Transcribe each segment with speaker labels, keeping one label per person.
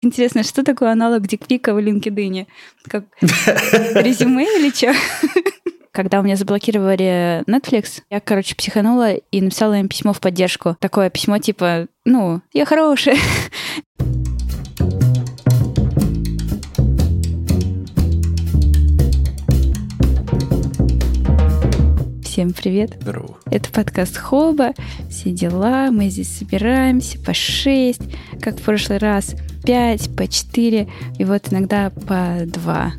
Speaker 1: Интересно, что такое аналог дикпика в LinkedIn? Как резюме или что? Когда у меня заблокировали Netflix, я, короче, психанула и написала им письмо в поддержку. Такое письмо типа, ну, я хорошая. Всем привет.
Speaker 2: Здорово.
Speaker 1: Это подкаст Хоба. Все дела. Мы здесь собираемся по шесть, как в прошлый раз, пять, по четыре, и вот иногда по два.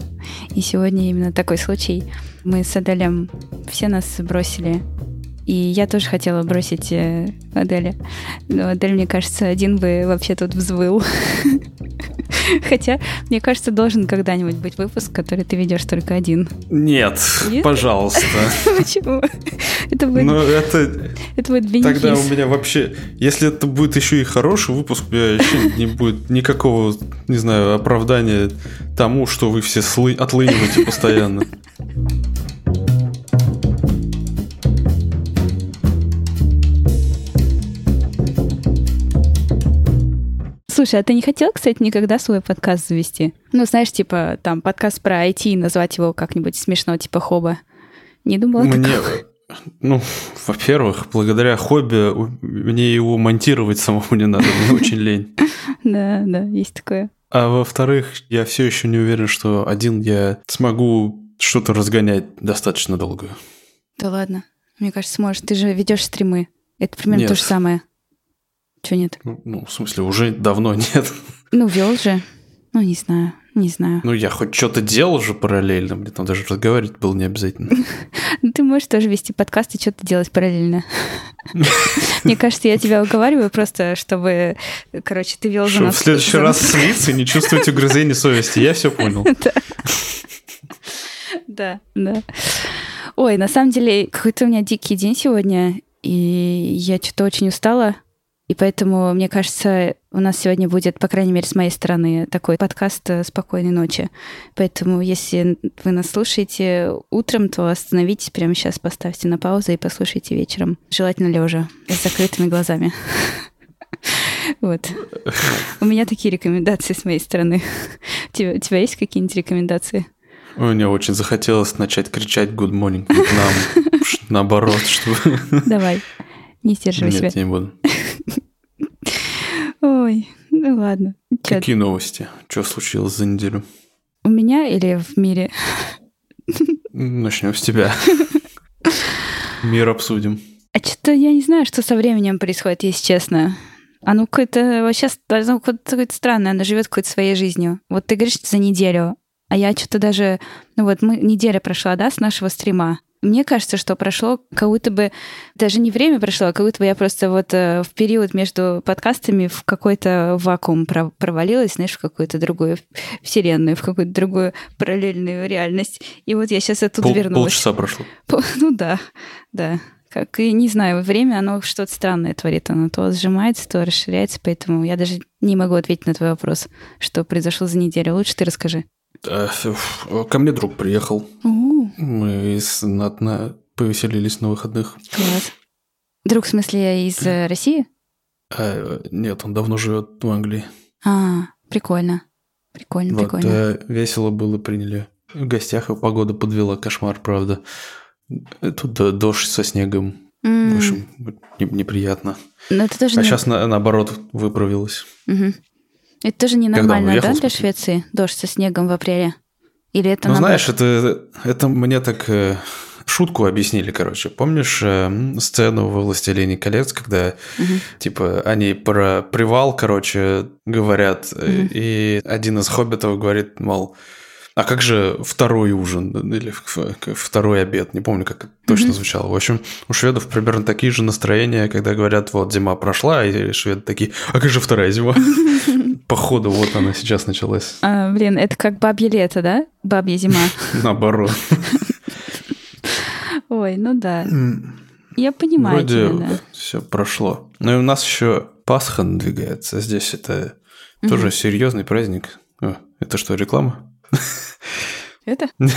Speaker 1: И сегодня именно такой случай. Мы с Аделем все нас бросили. И я тоже хотела бросить э, Аделя. Но Адель, мне кажется, один бы вообще тут взвыл. Хотя, мне кажется, должен когда-нибудь быть выпуск, который ты ведешь только один.
Speaker 2: Нет,
Speaker 1: Нет?
Speaker 2: пожалуйста.
Speaker 1: Почему? Это будет,
Speaker 2: Ну, это...
Speaker 1: это будет
Speaker 2: Тогда у
Speaker 1: бенефис.
Speaker 2: меня вообще... Если это будет еще и хороший выпуск, у меня вообще не будет никакого, не знаю, оправдания тому, что вы все слы... отлыниваете постоянно.
Speaker 1: Слушай, а ты не хотел, кстати, никогда свой подкаст завести? Ну, знаешь, типа, там, подкаст про IT, назвать его как-нибудь смешно, типа Хоба. Не думала
Speaker 2: Мне...
Speaker 1: такого?
Speaker 2: Ну, во-первых, благодаря хобби мне его монтировать самому не надо, мне очень лень.
Speaker 1: Да, да, есть такое.
Speaker 2: А во-вторых, я все еще не уверен, что один я смогу что-то разгонять достаточно долго.
Speaker 1: Да ладно. Мне кажется, сможешь. Ты же ведешь стримы. Это примерно
Speaker 2: Нет.
Speaker 1: то же самое. Че нет?
Speaker 2: Ну, ну, в смысле, уже давно нет.
Speaker 1: Ну, вел же. Ну, не знаю. Не знаю.
Speaker 2: Ну, я хоть что-то делал же параллельно, мне там даже разговаривать было не обязательно.
Speaker 1: Ну, Ты можешь тоже вести подкаст и что-то делать параллельно. Мне кажется, я тебя уговариваю просто, чтобы, короче, ты вел за нас.
Speaker 2: в следующий раз слиться и не чувствовать угрызений совести. Я все понял.
Speaker 1: Да, да. Ой, на самом деле, какой-то у меня дикий день сегодня, и я что-то очень устала. И поэтому, мне кажется, у нас сегодня будет, по крайней мере, с моей стороны, такой подкаст э, «Спокойной ночи». Поэтому, если вы нас слушаете утром, то остановитесь прямо сейчас, поставьте на паузу и послушайте вечером. Желательно лежа, с закрытыми глазами. Вот. У меня такие рекомендации с моей стороны. У тебя, у тебя есть какие-нибудь рекомендации?
Speaker 2: Мне очень захотелось начать кричать «Good morning, Вьетнам». Наоборот, чтобы...
Speaker 1: Давай, не сдерживай себя.
Speaker 2: Нет, не буду.
Speaker 1: Ой, ну ладно. Чё,
Speaker 2: Какие новости? Что случилось за неделю?
Speaker 1: у меня или в мире?
Speaker 2: Начнем с тебя. Мир обсудим.
Speaker 1: А что-то я не знаю, что со временем происходит, если честно. Оно какое-то вообще оно какое-то какое-то странное, оно живет какой-то своей жизнью. Вот ты говоришь за неделю, а я что-то даже... Ну вот мы, неделя прошла, да, с нашего стрима. Мне кажется, что прошло как будто бы... Даже не время прошло, а как будто бы я просто вот э, в период между подкастами в какой-то вакуум про- провалилась, знаешь, в какую-то другую вселенную, в какую-то другую параллельную реальность. И вот я сейчас оттуда
Speaker 2: Пол-
Speaker 1: вернулась.
Speaker 2: полчаса прошло.
Speaker 1: По- Ну да, да. Как и не знаю, время оно что-то странное творит. Оно то сжимается, то расширяется, поэтому я даже не могу ответить на твой вопрос, что произошло за неделю. Лучше ты расскажи.
Speaker 2: Э, Ко мне друг приехал.
Speaker 1: У,
Speaker 2: Мы знатно повеселились на выходных.
Speaker 1: класс. Друг, в смысле, из э, России?
Speaker 2: А, нет, он давно живет в Англии.
Speaker 1: А, прикольно. Прикольно,
Speaker 2: Вот,
Speaker 1: прикольно.
Speaker 2: э, весело было, приняли. В гостях и погода подвела, кошмар, правда. Э, Тут дождь со снегом. В общем, не- неприятно.
Speaker 1: Но это тоже
Speaker 2: А
Speaker 1: не...
Speaker 2: сейчас наоборот выправилось.
Speaker 1: Мгм. Это тоже ненормально,
Speaker 2: уехал,
Speaker 1: да, для? Швеции? Дождь со снегом в апреле? Или это
Speaker 2: ну,
Speaker 1: наоборот?
Speaker 2: знаешь, это, это мне так э, шутку объяснили, короче. Помнишь э, сцену в «Властелине колец», когда,
Speaker 1: Мгм.
Speaker 2: типа, они про привал, короче, говорят,
Speaker 1: Мгм.
Speaker 2: и один из хоббитов говорит, мол, а как же второй ужин или второй обед? Не помню, как это точно звучало. В общем, у шведов примерно такие же настроения, когда говорят, вот, зима прошла, и шведы такие, а как же вторая зима? Походу, вот она сейчас началась.
Speaker 1: А, блин, это как бабье лето, да? Бабья зима.
Speaker 2: Наоборот.
Speaker 1: Ой, ну да. Я понимаю
Speaker 2: Вроде все прошло. Ну и у нас еще Пасха надвигается. Здесь это тоже серьезный праздник. Это что, реклама?
Speaker 1: Это?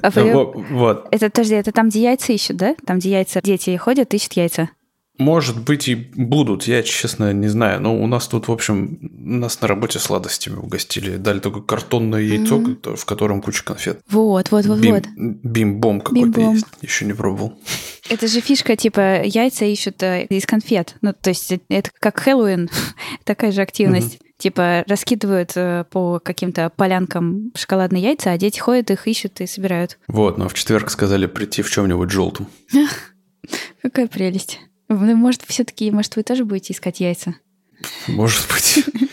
Speaker 1: А
Speaker 2: Вот.
Speaker 1: Это, подожди, это там, где яйца ищут, да? Там, где яйца, дети ходят, ищут яйца.
Speaker 2: Может быть и будут, я честно не знаю. Но у нас тут, в общем, нас на работе сладостями угостили. Дали только картонное яйцо, mm-hmm. в котором куча конфет.
Speaker 1: Вот, вот, вот,
Speaker 2: Бим,
Speaker 1: вот.
Speaker 2: Бим-бом какой-то Бим-бом. есть. Еще не пробовал.
Speaker 1: Это же фишка, типа, яйца ищут э, из конфет. Ну, то есть это как Хэллоуин, такая же активность. Mm-hmm. Типа раскидывают э, по каким-то полянкам шоколадные яйца, а дети ходят, их ищут и собирают.
Speaker 2: Вот, но в четверг сказали прийти в чем-нибудь желтом.
Speaker 1: Какая прелесть. Ну, может, все-таки, может, вы тоже будете искать яйца?
Speaker 2: Может быть.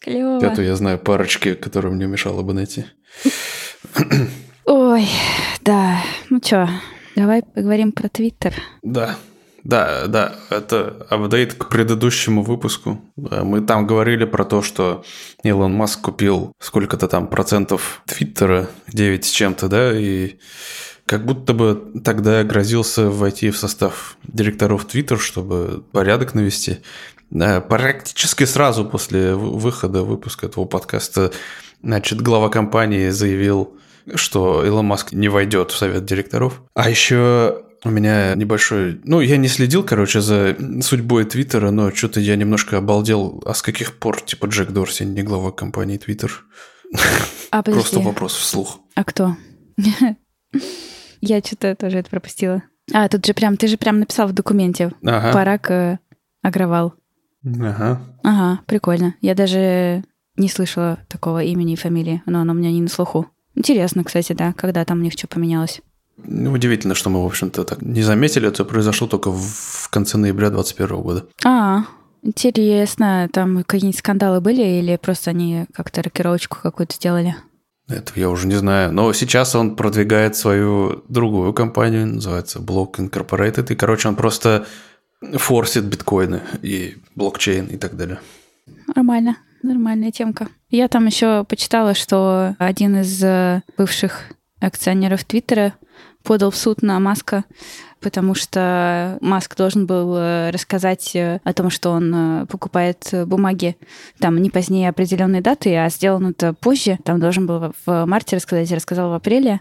Speaker 1: Клево.
Speaker 2: Эту я знаю парочки, которые мне мешало бы найти.
Speaker 1: Ой, да. Ну что, давай поговорим про Твиттер.
Speaker 2: Да. Да, да, это апдейт к предыдущему выпуску. Мы там говорили про то, что Илон Маск купил сколько-то там процентов Твиттера, 9 с чем-то, да, и как будто бы тогда грозился войти в состав директоров Twitter, чтобы порядок навести. Практически сразу после выхода выпуска этого подкаста, значит, глава компании заявил, что Илон Маск не войдет в совет директоров. А еще у меня небольшой... Ну, я не следил, короче, за судьбой Твиттера, но что-то я немножко обалдел. А с каких пор, типа, Джек Дорси не глава компании Твиттер?
Speaker 1: А,
Speaker 2: Просто вопрос вслух.
Speaker 1: А кто? Я что-то тоже это пропустила. А, тут же прям, ты же прям написал в документе. Ага. Парак э, Агровал.
Speaker 2: Ага.
Speaker 1: Ага, прикольно. Я даже не слышала такого имени и фамилии, но оно у меня не на слуху. Интересно, кстати, да, когда там у них что поменялось.
Speaker 2: Ну, удивительно, что мы, в общем-то, так не заметили. Это произошло только в конце ноября 2021 года.
Speaker 1: А, интересно. Там какие-нибудь скандалы были или просто они как-то рокировочку какую-то сделали?
Speaker 2: Это я уже не знаю. Но сейчас он продвигает свою другую компанию, называется Block Incorporated. И, короче, он просто форсит биткоины и блокчейн и так далее.
Speaker 1: Нормально, нормальная темка. Я там еще почитала, что один из э, бывших акционеров Твиттера подал в суд на Маска потому что Маск должен был э, рассказать э, о том, что он э, покупает бумаги там не позднее определенной даты, а сделано это позже. Там должен был в марте рассказать, рассказал в апреле.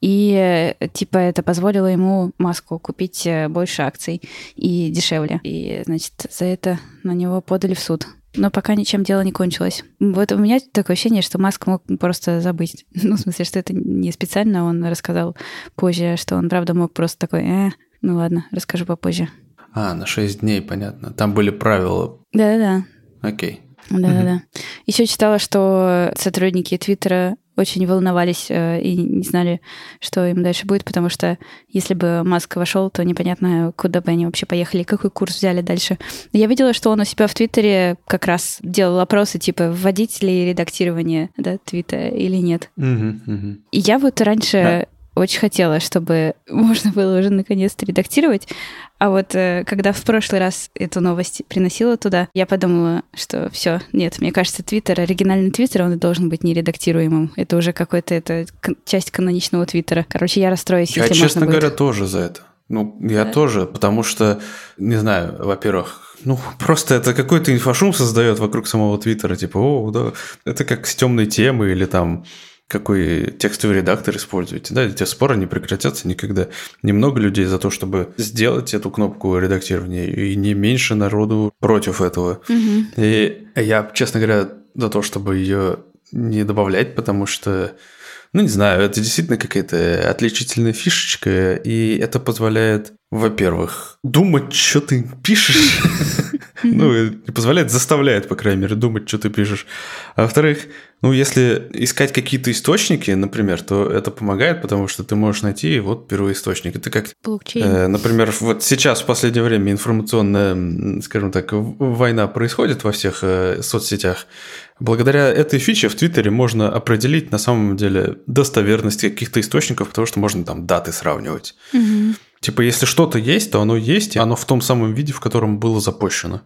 Speaker 1: И типа это позволило ему Маску купить больше акций и дешевле. И, значит, за это на него подали в суд. Но пока ничем дело не кончилось. Вот у меня такое ощущение, что Маск мог просто забыть. Ну, в смысле, что это не специально он рассказал позже, что он, правда, мог просто такой, э, ну ладно, расскажу попозже.
Speaker 2: А, на 6 дней, понятно. Там были правила.
Speaker 1: Да-да-да.
Speaker 2: Окей.
Speaker 1: Да-да-да. Еще читала, что сотрудники Твиттера очень волновались э, и не знали, что им дальше будет, потому что если бы Маск вошел, то непонятно, куда бы они вообще поехали, какой курс взяли дальше. Я видела, что он у себя в Твиттере как раз делал опросы, типа, вводить ли редактирование да, твита или нет.
Speaker 2: Угу, угу.
Speaker 1: И я вот раньше... Да очень хотела, чтобы можно было уже наконец-то редактировать. А вот э, когда в прошлый раз эту новость приносила туда, я подумала, что все, нет, мне кажется, Твиттер, оригинальный Твиттер, он должен быть нередактируемым. Это уже какой-то это часть каноничного Твиттера. Короче, я расстроюсь,
Speaker 2: я,
Speaker 1: если
Speaker 2: честно
Speaker 1: можно
Speaker 2: говоря,
Speaker 1: будет.
Speaker 2: тоже за это. Ну, я да. тоже, потому что, не знаю, во-первых, ну, просто это какой-то инфошум создает вокруг самого Твиттера, типа, о, да, это как с темной темы или там какой текстовый редактор используете. Да, эти споры не прекратятся никогда. Немного людей за то, чтобы сделать эту кнопку редактирования, и не меньше народу против этого.
Speaker 1: Угу.
Speaker 2: И я, честно говоря, за то, чтобы ее не добавлять, потому что ну, не знаю, это действительно какая-то отличительная фишечка, и это позволяет, во-первых, думать, что ты пишешь. Ну, позволяет, заставляет, по крайней мере, думать, что ты пишешь. А во-вторых, ну, если искать какие-то источники, например, то это помогает, потому что ты можешь найти вот первоисточник. Это как, э, например, вот сейчас в последнее время информационная, скажем так, война происходит во всех э, соцсетях. Благодаря этой фиче в Твиттере можно определить на самом деле достоверность каких-то источников, потому что можно там даты сравнивать.
Speaker 1: Угу.
Speaker 2: Типа, если что-то есть, то оно есть, и оно в том самом виде, в котором было запущено.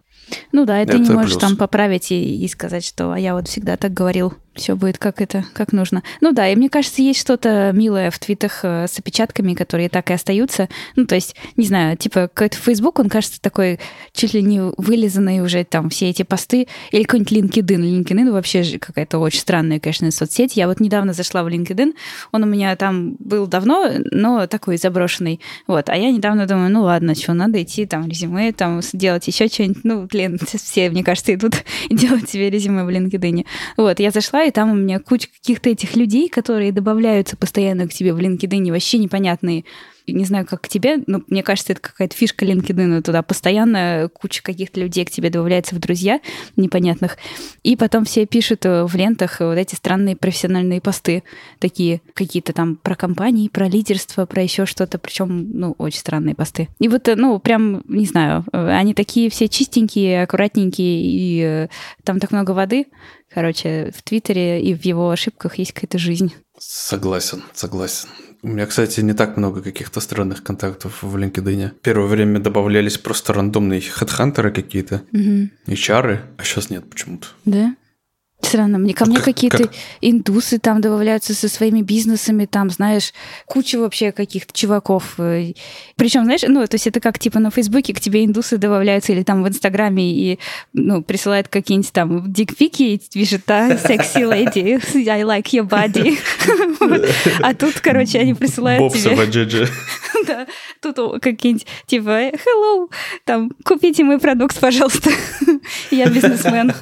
Speaker 1: Ну да, и ты не можешь плюс. там поправить и, и сказать, что а я вот всегда так говорил. Все будет как это, как нужно. Ну да, и мне кажется, есть что-то милое в твитах э, с опечатками, которые так и остаются. Ну, то есть, не знаю, типа какой-то Facebook, он кажется такой чуть ли не вылизанный уже там все эти посты. Или какой-нибудь LinkedIn. LinkedIn вообще какая-то очень странная, конечно, соцсеть. Я вот недавно зашла в LinkedIn, он у меня там был давно, но такой заброшенный. Вот, а я недавно думаю, ну ладно, что, надо идти там резюме, там делать еще что-нибудь. Ну, блин, все, мне кажется, идут делать себе резюме в LinkedIn. Вот, я зашла, и там у меня куча каких-то этих людей, которые добавляются постоянно к тебе в LinkedIn, вообще непонятные не знаю, как к тебе, но мне кажется, это какая-то фишка LinkedIn туда. Постоянно куча каких-то людей к тебе добавляется в друзья непонятных. И потом все пишут э, в лентах вот эти странные профессиональные посты, такие какие-то там про компании, про лидерство, про еще что-то, причем, ну, очень странные посты. И вот, э, ну, прям, не знаю, э, они такие все чистенькие, аккуратненькие, и там так много воды. Короче, в Твиттере и в его ошибках есть какая-то жизнь.
Speaker 2: Согласен, согласен. У меня, кстати, не так много каких-то странных контактов в LinkedIn. Первое время добавлялись просто рандомные хедхантеры какие-то, угу. HR, а сейчас нет почему-то.
Speaker 1: Да? Странно, мне ко мне какие-то индусы там добавляются со своими бизнесами, там, знаешь, куча вообще каких-то чуваков. Причем, знаешь, ну, то есть это как типа на Фейсбуке к тебе индусы добавляются или там в Инстаграме и, ну, присылают какие-нибудь там дикпики и пишут, да, sexy lady, I like your body. А тут, короче, они присылают тебе... Да, тут какие-нибудь типа, hello, там, купите мой продукт, пожалуйста. Я бизнесмен.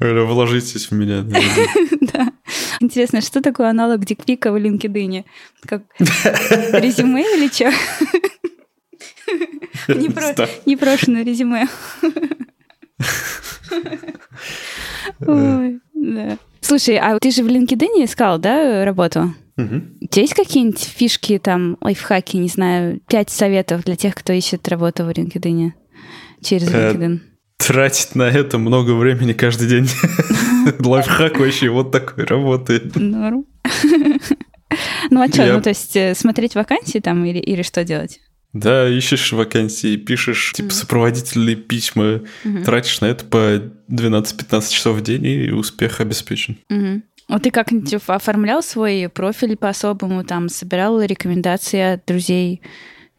Speaker 2: Вложитесь в меня.
Speaker 1: Да. Интересно, что такое аналог дикпика в LinkedIn? Как резюме или что? Непрошенное резюме. Ой, да. Слушай, а ты же в LinkedIn искал, да, работу? Угу. У тебя есть какие-нибудь фишки, там, лайфхаки, не знаю, пять советов для тех, кто ищет работу в LinkedIn через э, LinkedIn?
Speaker 2: Тратить на это много времени каждый день. Лайфхак вообще вот такой работает. Норм.
Speaker 1: Ну а что, ну то есть э, смотреть вакансии там или, или что делать?
Speaker 2: Да, ищешь вакансии, пишешь типа сопроводительные письма, тратишь на это по 12-15 часов в день, и успех обеспечен.
Speaker 1: А ты как-нибудь оформлял свой профиль по-особому, там, собирал рекомендации от друзей?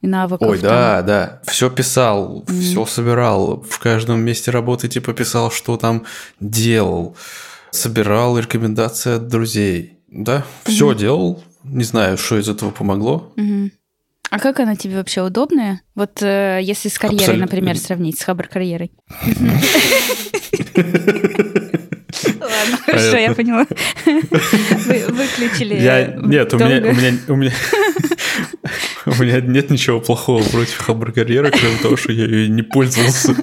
Speaker 1: И навыков.
Speaker 2: Ой, там. да, да. Все писал, mm-hmm. все собирал. В каждом месте работы типа писал, что там делал. Собирал рекомендации от друзей. Да, все mm-hmm. делал. Не знаю, что из этого помогло.
Speaker 1: Mm-hmm. А как она тебе вообще удобная? Вот э, если с карьерой, Абсолютно. например, сравнить, с хабр-карьерой. Ладно, хорошо, я поняла. Вы выключили.
Speaker 2: Нет, у меня у меня нет ничего плохого против хабр-карьеры, кроме того, что я ее не пользовался.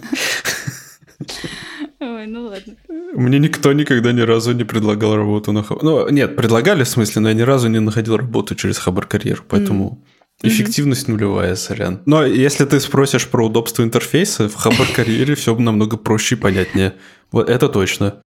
Speaker 1: Ой, ну ладно.
Speaker 2: Мне никто никогда ни разу не предлагал работу на хабр. Ну, нет, предлагали в смысле, но я ни разу не находил работу через хабр-карьеру, поэтому... Эффективность нулевая, сорян. Но если ты спросишь про удобство интерфейса, в хабр-карьере все намного проще и понятнее. Вот это точно.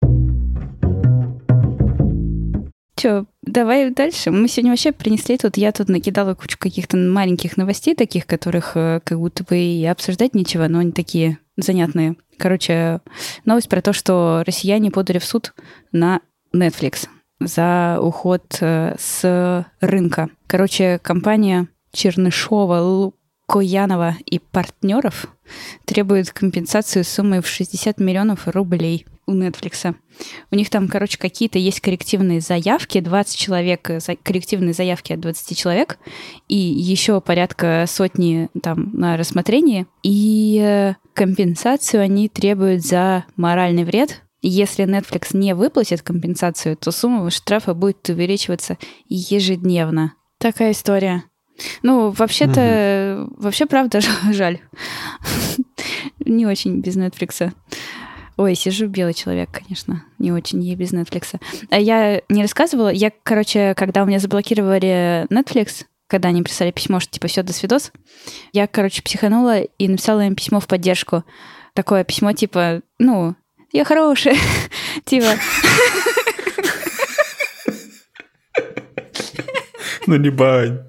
Speaker 1: Че, давай дальше. Мы сегодня вообще принесли тут, я тут накидала кучу каких-то маленьких новостей таких, которых э, как будто бы и обсуждать нечего, но они такие занятные. Короче, новость про то, что россияне подали в суд на Netflix за уход э, с рынка. Короче, компания Чернышова, Коянова и партнеров требует компенсацию суммой в 60 миллионов рублей у Netflix. У них там, короче, какие-то есть коррективные заявки, 20 человек, э, коррективные заявки от 20 человек, и еще порядка сотни там на рассмотрении. И э, компенсацию они требуют за моральный вред. Если Netflix не выплатит компенсацию, то сумма штрафа будет увеличиваться ежедневно. Такая история. Ну, вообще-то, угу. вообще, правда, жаль. Не очень без Netflix. Ой, сижу белый человек, конечно. Не очень ей без Netflix. А я не рассказывала. Я, короче, когда у меня заблокировали Netflix, когда они прислали письмо, что типа все, до свидос, я, короче, психанула и написала им письмо в поддержку. Такое письмо типа, ну, я хорошая. Типа...
Speaker 2: Ну не бань.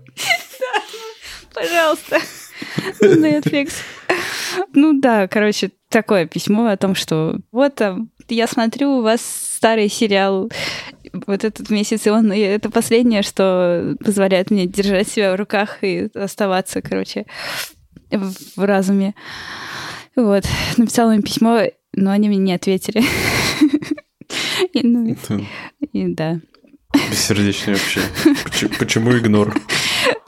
Speaker 1: Пожалуйста. Netflix. Ну да, короче, такое письмо о том, что вот там, я смотрю, у вас старый сериал вот этот месяц, и он и это последнее, что позволяет мне держать себя в руках и оставаться, короче, в, разуме. Вот, написала им письмо, но они мне не ответили. И, ну, и да.
Speaker 2: Бессердечный вообще. Почему игнор?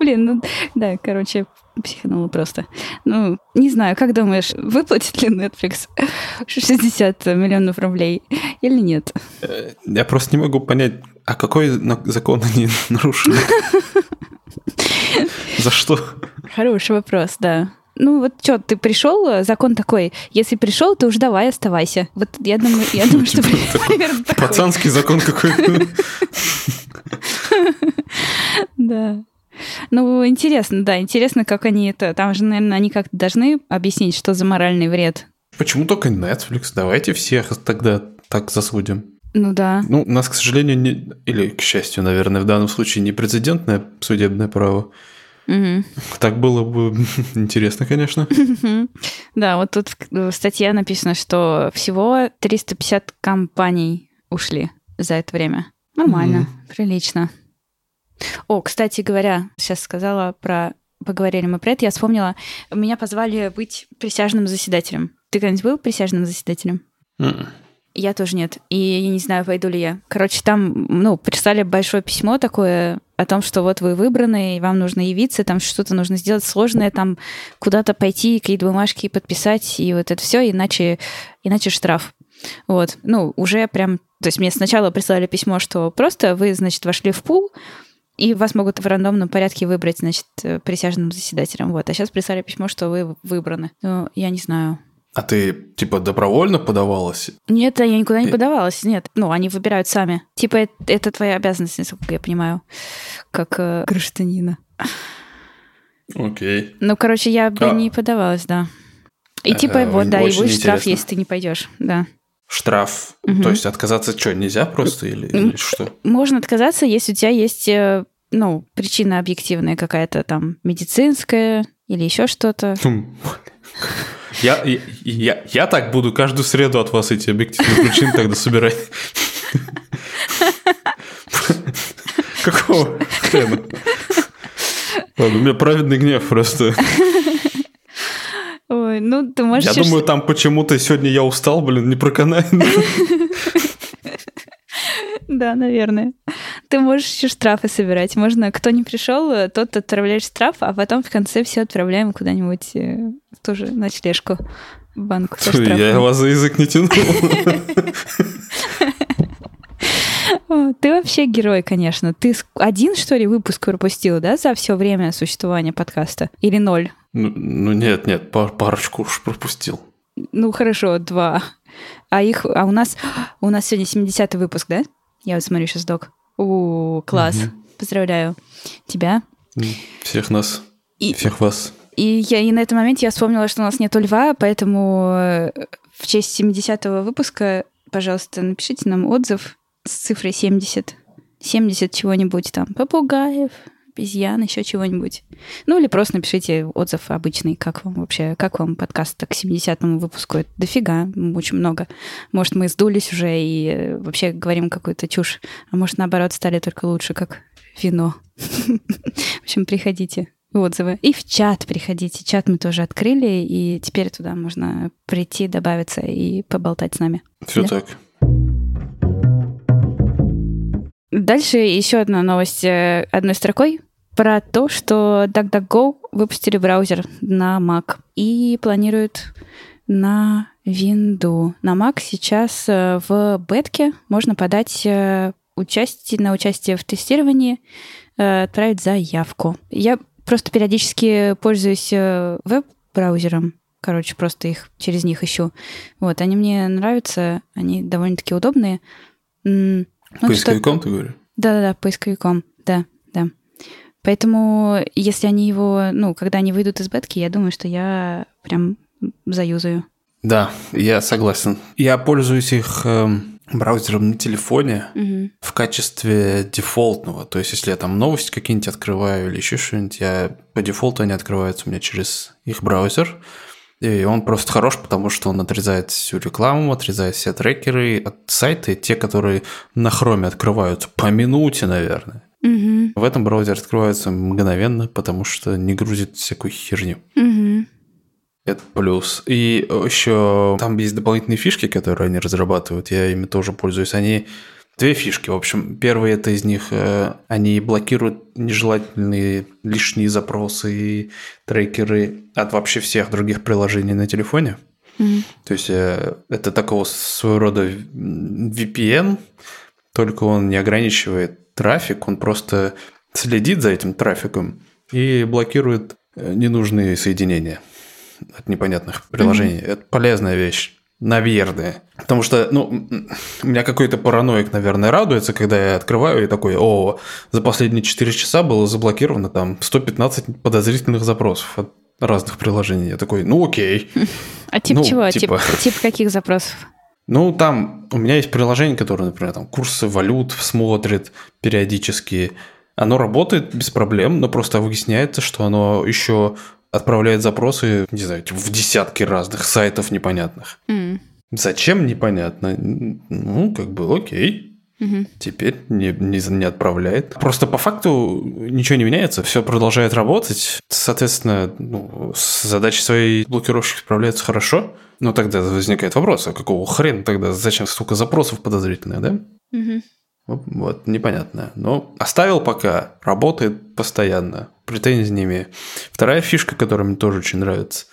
Speaker 1: Блин, ну да, короче, психанула просто. Ну, не знаю, как думаешь, выплатит ли Netflix 60 миллионов рублей или нет?
Speaker 2: Э, я просто не могу понять, а какой закон они нарушили? За что?
Speaker 1: Хороший вопрос, да. Ну вот что, ты пришел, закон такой, если пришел, то уж давай оставайся. Вот я думаю, я думаю, что
Speaker 2: примерно такой. Пацанский закон какой-то.
Speaker 1: Да. Ну, интересно, да, интересно, как они это... Там же, наверное, они как-то должны объяснить, что за моральный вред.
Speaker 2: Почему только Netflix? Давайте всех тогда так засудим.
Speaker 1: Ну да.
Speaker 2: Ну, у нас, к сожалению, не... или, к счастью, наверное, в данном случае не прецедентное судебное право. Угу. Так было бы интересно, конечно.
Speaker 1: Да, вот тут в статье написано, что всего 350 компаний ушли за это время. Нормально, прилично. О, кстати говоря, сейчас сказала про... Поговорили мы про это, я вспомнила. Меня позвали быть присяжным заседателем. Ты когда-нибудь был присяжным заседателем?
Speaker 2: Mm.
Speaker 1: Я тоже нет. И я не знаю, пойду ли я. Короче, там, ну, прислали большое письмо такое о том, что вот вы выбраны, и вам нужно явиться, там что-то нужно сделать сложное, там куда-то пойти, какие-то бумажки подписать, и вот это все, иначе, иначе штраф. Вот. Ну, уже прям... То есть мне сначала прислали письмо, что просто вы, значит, вошли в пул, и вас могут в рандомном порядке выбрать, значит, э, присяжным заседателем. Вот. А сейчас прислали письмо, что вы выбраны. Ну, я не знаю.
Speaker 2: А ты, типа, добровольно подавалась?
Speaker 1: Нет, я никуда не э. подавалась, нет. Ну, они выбирают сами. Типа, это, это твоя обязанность, насколько я понимаю, как э, гражданина.
Speaker 2: Окей.
Speaker 1: Ну, короче, я бы а... не подавалась, да. И типа, э, вот, да, и будет штраф, если ты не пойдешь, да
Speaker 2: штраф. Угу. То есть отказаться что, нельзя просто или, или что?
Speaker 1: Можно отказаться, если у тебя есть э, ну, причина объективная какая-то там медицинская или еще что-то.
Speaker 2: Хм. Я, я, я, я так буду каждую среду от вас эти объективные причины тогда собирать. Какого хрена? Ладно, у меня праведный гнев просто.
Speaker 1: Ой, ну ты можешь...
Speaker 2: Я думаю, там почему-то сегодня я устал, блин, не проканаю.
Speaker 1: Да, наверное. Ты можешь еще штрафы собирать. Можно, кто не пришел, тот отправляешь штраф, а потом в конце все отправляем куда-нибудь э, тоже на ночлежку в банку.
Speaker 2: Я вас за язык не тянул.
Speaker 1: Ты вообще герой, конечно. Ты один, что ли, выпуск пропустил, да, за все время существования подкаста? Или ноль?
Speaker 2: Ну, ну нет, нет, пар парочку уж пропустил.
Speaker 1: Ну хорошо, два. А их, а у нас, у нас сегодня 70-й выпуск, да? Я вот смотрю сейчас, док. У, класс. Угу. Поздравляю тебя.
Speaker 2: Всех нас. И, всех вас.
Speaker 1: И, я, и на этом моменте я вспомнила, что у нас нету льва, поэтому э, в честь 70-го выпуска, пожалуйста, напишите нам отзыв с цифрой 70. 70 чего-нибудь там. Попугаев, обезьян, еще чего-нибудь. Ну или просто напишите отзыв обычный, как вам вообще, как вам подкаст к 70-му выпуску. Это дофига, очень много. Может, мы сдулись уже и э, вообще говорим какую-то чушь, а может, наоборот, стали только лучше, как вино. В общем, приходите отзывы. И в чат приходите. Чат мы тоже открыли, и теперь туда можно прийти, добавиться и поболтать с нами.
Speaker 2: Все так.
Speaker 1: Дальше еще одна новость э, одной строкой про то, что DuckDuckGo выпустили браузер на Mac и планируют на Windows. На Mac сейчас э, в бетке можно подать э, участие, на участие в тестировании, отправить заявку. Я просто периодически пользуюсь веб-браузером, короче, просто их через них ищу. Вот, они мне нравятся, они довольно-таки удобные.
Speaker 2: Ну, поисковиком что... ты говоришь?
Speaker 1: Да-да-да, поисковиком, да, да. Поэтому, если они его, ну, когда они выйдут из бетки, я думаю, что я прям заюзаю.
Speaker 2: Да, я согласен. Я пользуюсь их э, браузером на телефоне угу. в качестве дефолтного. То есть, если я там новости какие-нибудь открываю или еще что-нибудь, я по дефолту они открываются у меня через их браузер. И он просто хорош, потому что он отрезает всю рекламу, отрезает все трекеры от сайта, те, которые на хроме открываются по минуте, наверное.
Speaker 1: Угу.
Speaker 2: В этом браузер открывается мгновенно, потому что не грузит всякую херню.
Speaker 1: Угу.
Speaker 2: Это плюс. И еще там есть дополнительные фишки, которые они разрабатывают. Я ими тоже пользуюсь. Они Две фишки, в общем. Первый это из них, э, они блокируют нежелательные лишние запросы и трекеры от вообще всех других приложений на телефоне.
Speaker 1: Мгм.
Speaker 2: То есть э, это такого своего рода VPN, только он не ограничивает трафик, он просто следит за этим трафиком и блокирует э, ненужные соединения от непонятных приложений. Это полезная вещь. Наверное. Потому что, ну, у меня какой-то параноик, наверное, радуется, когда я открываю и такой, о, за последние 4 часа было заблокировано там 115 подозрительных запросов от разных приложений. Я такой, ну окей.
Speaker 1: А тип
Speaker 2: Ну,
Speaker 1: чего?
Speaker 2: типа-
Speaker 1: Тип, тип каких запросов?
Speaker 2: Ну, там у меня есть приложение, которое, например, там курсы валют смотрит периодически. Оно работает без проблем, но просто выясняется, что оно еще отправляет запросы, не знаю, типа в десятки разных сайтов непонятных.
Speaker 1: М,
Speaker 2: Зачем, непонятно. Ну, как бы окей.
Speaker 1: мгм.
Speaker 2: Теперь не, не, не отправляет. Просто по факту ничего не меняется, все продолжает работать. Соответственно, ну, с задачей своей блокировщик справляется хорошо. Но тогда возникает вопрос, а какого хрена тогда, зачем столько запросов подозрительных, да? Вот, вот, непонятно. Но оставил пока, работает постоянно, претензий не имею. Вторая фишка, которая мне тоже очень нравится,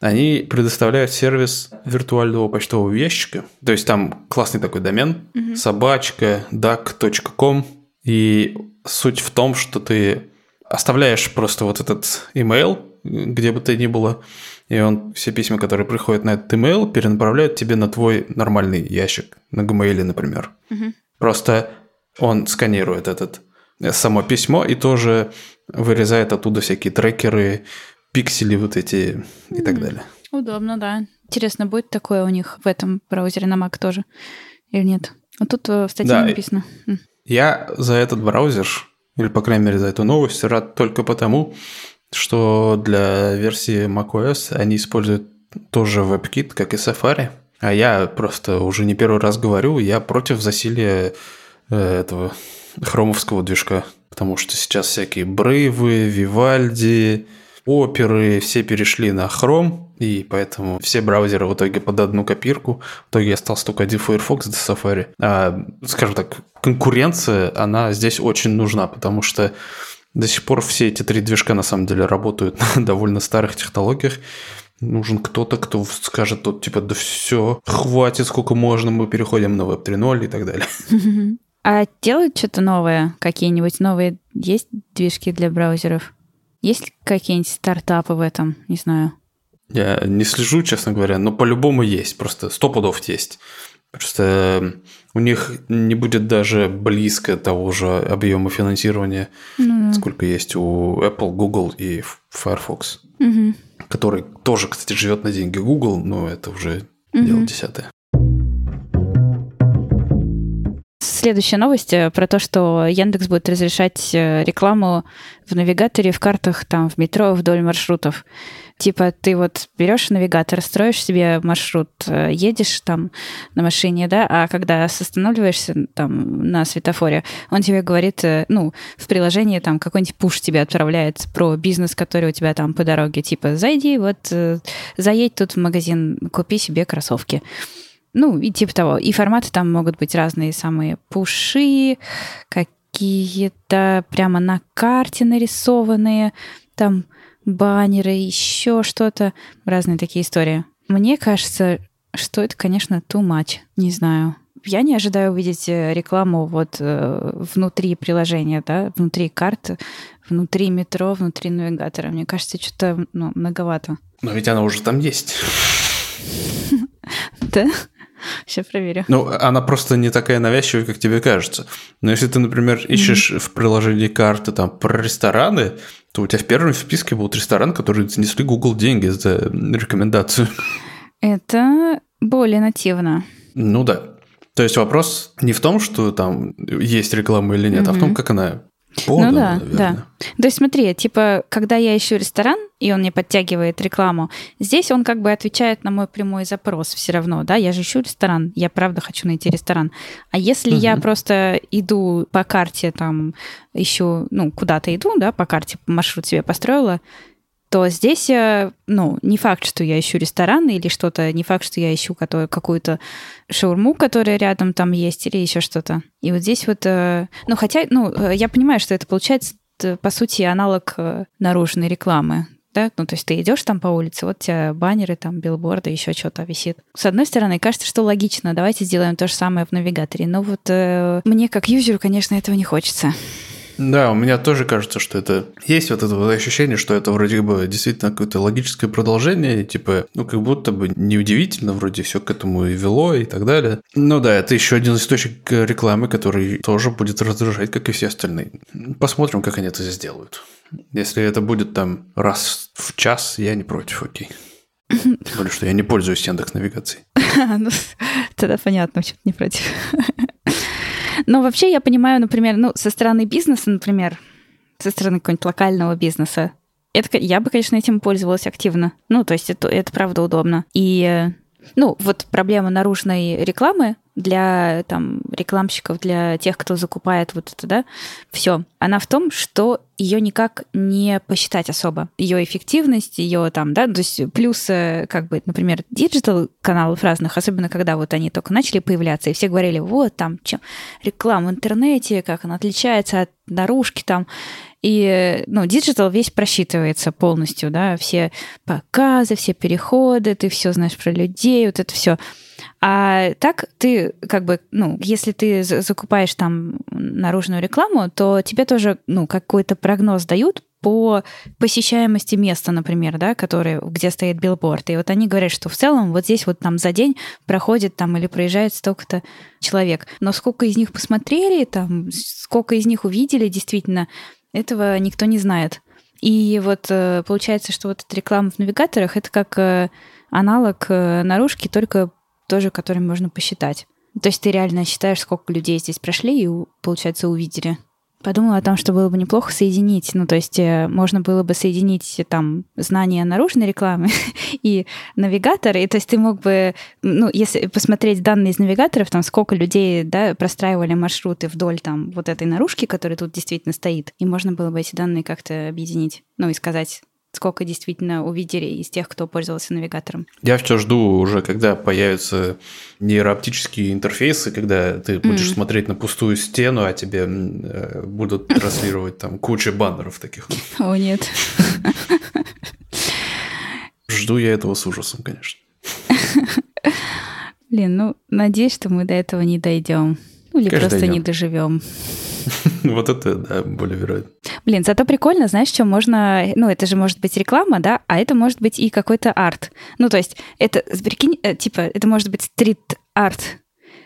Speaker 2: они предоставляют сервис виртуального почтового ящика. То есть там классный такой домен, собачка, duck.com. И суть в том, что ты оставляешь просто вот этот email, где бы ты ни было, и он все письма, которые приходят на этот email, перенаправляет тебе на твой нормальный ящик, на Gmail, например.
Speaker 1: Мгм.
Speaker 2: Просто он сканирует этот само письмо и тоже вырезает оттуда всякие трекеры, пиксели вот эти и так
Speaker 1: Мгм.
Speaker 2: далее.
Speaker 1: Удобно, да. Интересно, будет такое у них в этом браузере на Mac тоже или нет? Вот тут э, в статье
Speaker 2: Да,
Speaker 1: написано.
Speaker 2: Я за этот браузер, или по крайней мере за эту новость, рад только потому, что для версии macOS они используют тоже WebKit, как и Safari. А я просто уже не первый раз говорю, я против засилия э, этого хромовского движка. Потому что сейчас всякие Брейвы, Вивальди, оперы, все перешли на Chrome, и поэтому все браузеры в итоге под одну копирку. В итоге остался только один Firefox до Safari. А, скажем так, конкуренция, она здесь очень нужна, потому что до сих пор все эти три движка на самом деле работают на довольно старых технологиях. Нужен кто-то, кто скажет, вот, типа, да все, хватит, сколько можно, мы переходим на Web 3.0 и так далее.
Speaker 1: А делают что-то новое? Какие-нибудь новые есть движки для браузеров? Есть какие-нибудь стартапы в этом? Не знаю.
Speaker 2: Я не слежу, честно говоря, но по-любому есть, просто сто пудов есть. Просто у них не будет даже близко того же объема финансирования,
Speaker 1: Ну,
Speaker 2: сколько есть у Apple, Google и Firefox,
Speaker 1: мгм.
Speaker 2: который тоже, кстати, живет на деньги Google, но это уже
Speaker 1: Мгм.
Speaker 2: дело десятое.
Speaker 1: Следующая новость про то, что Яндекс будет разрешать э, рекламу в навигаторе, в картах, там, в метро, вдоль маршрутов. Типа ты вот берешь навигатор, строишь себе маршрут, э, едешь там на машине, да, а когда останавливаешься там на светофоре, он тебе говорит, э, ну, в приложении там какой-нибудь пуш тебе отправляет про бизнес, который у тебя там по дороге, типа зайди, вот заедь тут в магазин, купи себе кроссовки. Ну, и типа того. И форматы там могут быть разные, самые пуши, какие-то прямо на карте нарисованные, там баннеры, еще что-то. Разные такие истории. Мне кажется, что это, конечно, too much. Не знаю. Я не ожидаю увидеть э, рекламу вот э, внутри приложения, да, внутри карты, внутри метро, внутри навигатора. Мне кажется, что-то ну, многовато.
Speaker 2: Но ведь она уже там есть.
Speaker 1: Да? Сейчас проверю.
Speaker 2: Ну, она просто не такая навязчивая, как тебе кажется. Но если ты, например, ищешь в приложении карты там про рестораны, то у тебя в первом списке будет ресторан, который занесли Google деньги за рекомендацию.
Speaker 1: Это более нативно.
Speaker 2: Ну да. То есть вопрос не в том, что там есть реклама или нет, а в том, как она Подано,
Speaker 1: ну да,
Speaker 2: наверное.
Speaker 1: да. То есть смотри, типа, когда я ищу ресторан, и он мне подтягивает рекламу, здесь он как бы отвечает на мой прямой запрос все равно, да, я же ищу ресторан, я правда хочу найти ресторан. А если я
Speaker 2: Мгм.
Speaker 1: просто иду по карте, там, ищу, ну, куда-то иду, да, по карте маршрут себе построила, то здесь, э, ну, не факт, что я ищу ресторан или что-то, не факт, что я ищу какую-то шаурму, которая рядом там есть, или еще что-то. И вот здесь вот, э, ну, хотя, ну, э, я понимаю, что это получается, т- по сути, аналог э, наружной рекламы. Да? Ну, то есть ты идешь там по улице, вот у тебя баннеры, там, билборды, еще что-то висит. С одной стороны, кажется, что логично, давайте сделаем то же самое в навигаторе. Но вот э, мне, как юзеру, конечно, этого не хочется.
Speaker 2: Да, у меня тоже кажется, что это... Есть вот это вот ощущение, что это вроде бы действительно какое-то логическое продолжение, типа, ну, как будто бы неудивительно, вроде все к этому и вело и так далее. Ну да, это еще один источник э, рекламы, который тоже будет раздражать, как и все остальные. Посмотрим, как они это сделают. Если это будет там раз в час, я не против, окей. Тем более, что я не пользуюсь Яндекс навигацией.
Speaker 1: Ну, Тогда понятно, почему не против. Но вообще я понимаю, например, ну, со стороны бизнеса, например, со стороны какого-нибудь локального бизнеса, это, я бы, конечно, этим пользовалась активно. Ну, то есть это, это правда удобно. И, э, ну, вот проблема наружной рекламы для там рекламщиков, для тех, кто закупает вот это, да, все. Она в том, что ее никак не посчитать особо. Ее эффективность, ее там, да, то есть плюс, э, как бы, например, digital каналов разных, особенно когда вот они только начали появляться, и все говорили, вот там, чем реклама в интернете, как она отличается от наружки там. И, ну, digital весь просчитывается полностью, да, все показы, все переходы, ты все знаешь про людей, вот это все. А так ты как бы, ну, если ты за- закупаешь там наружную рекламу, то тебе тоже, ну, какой-то прогноз дают по посещаемости места, например, да, который, где стоит билборд. И вот они говорят, что в целом вот здесь вот там за день проходит там или проезжает столько-то человек. Но сколько из них посмотрели, там, сколько из них увидели действительно, этого никто не знает. И вот э, получается, что вот эта реклама в навигаторах это как э, аналог э, наружки, только тоже, который можно посчитать. То есть ты реально считаешь, сколько людей здесь прошли и, получается, увидели. Подумала о том, что было бы неплохо соединить. Ну, то есть э, можно было бы соединить э, там знания наружной рекламы и навигатора. И то есть ты мог бы, ну, если посмотреть данные из навигаторов, там сколько людей, да, простраивали маршруты вдоль там вот этой наружки, которая тут действительно стоит, и можно было бы эти данные как-то объединить, ну, и сказать, сколько действительно увидели из тех, кто пользовался навигатором.
Speaker 2: Я все жду уже, когда появятся нейрооптические интерфейсы, когда ты будешь
Speaker 1: Мгм.
Speaker 2: смотреть на пустую стену, а тебе э, будут транслировать там куча баннеров таких.
Speaker 1: О, нет.
Speaker 2: Жду я этого с ужасом, конечно.
Speaker 1: Блин, ну, надеюсь, что мы до этого не дойдем. Ну, или
Speaker 2: Конечно,
Speaker 1: просто не доживем.
Speaker 2: Вот это, да, более вероятно.
Speaker 1: Блин, зато прикольно, знаешь, что можно... Ну, это же может быть реклама, да, а это может быть и какой-то арт. Ну, то есть это, прикинь, э, типа, это может быть стрит-арт.